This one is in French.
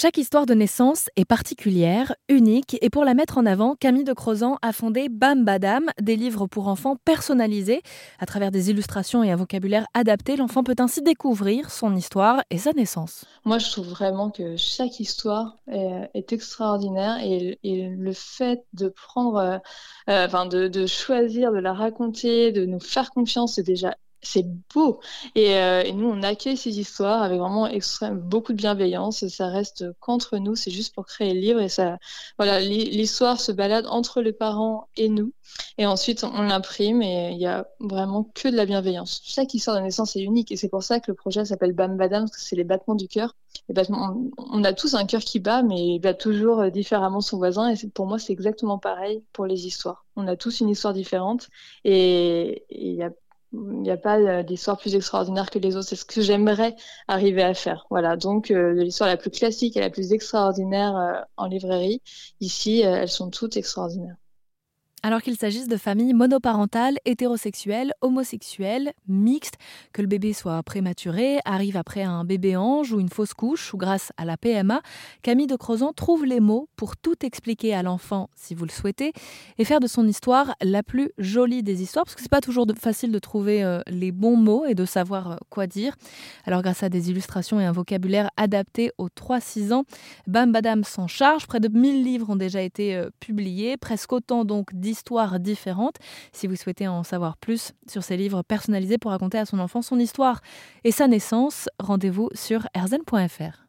Chaque histoire de naissance est particulière, unique, et pour la mettre en avant, Camille de Crozan a fondé Bam Badam, des livres pour enfants personnalisés. À travers des illustrations et un vocabulaire adapté, l'enfant peut ainsi découvrir son histoire et sa naissance. Moi, je trouve vraiment que chaque histoire est, extraordinaire et, le fait de prendre, euh, euh, enfin, de, de choisir de la raconter, de nous faire confiance, c'est déjà c'est beau. Euh, et, nous, on accueille ces histoires avec vraiment extrême, beaucoup de bienveillance. Ça reste qu'entre nous, c'est juste pour créer le livre. Et ça, voilà, l'histoire se balade entre les parents et nous. Et ensuite, on l'imprime et il y a vraiment que de la bienveillance. Chaque histoire de naissance est unique et c'est pour ça que le projet s'appelle Bam Badam, parce que c'est les battements du cœur. on a tous un cœur qui bat, mais il bat toujours euh, différemment son voisin. Et pour moi, c'est exactement pareil pour les histoires. On a tous une histoire différente et il y a il n'y a pas euh, d'histoire plus extraordinaire que les autres. C'est ce que j'aimerais arriver à faire. Voilà. Donc, euh, l'histoire la plus classique et la plus extraordinaire euh, en librairie, ici, elles sont toutes extraordinaires. Alors qu'il s'agisse de familles monoparentales, hétérosexuelles, homosexuelles, mixtes, que le bébé soit prématuré, arrive après un bébé ange ou une fausse couche ou grâce à la PMA, Camille de Crozon trouve les mots pour tout expliquer à l'enfant si vous le souhaitez et faire de son histoire la plus jolie des histoires parce que c'est pas toujours facile de trouver euh, les bons mots et de savoir euh, quoi dire. Alors grâce à des illustrations et un vocabulaire adapté aux 3-6 ans, Bam Badam s'en charge. Près de 1000 livres ont déjà été euh, publiés, presque autant donc d'histoires différentes. Si vous souhaitez en savoir plus sur ces livres personnalisés pour raconter à son enfant son histoire et sa naissance, rendez-vous sur erzen.fr.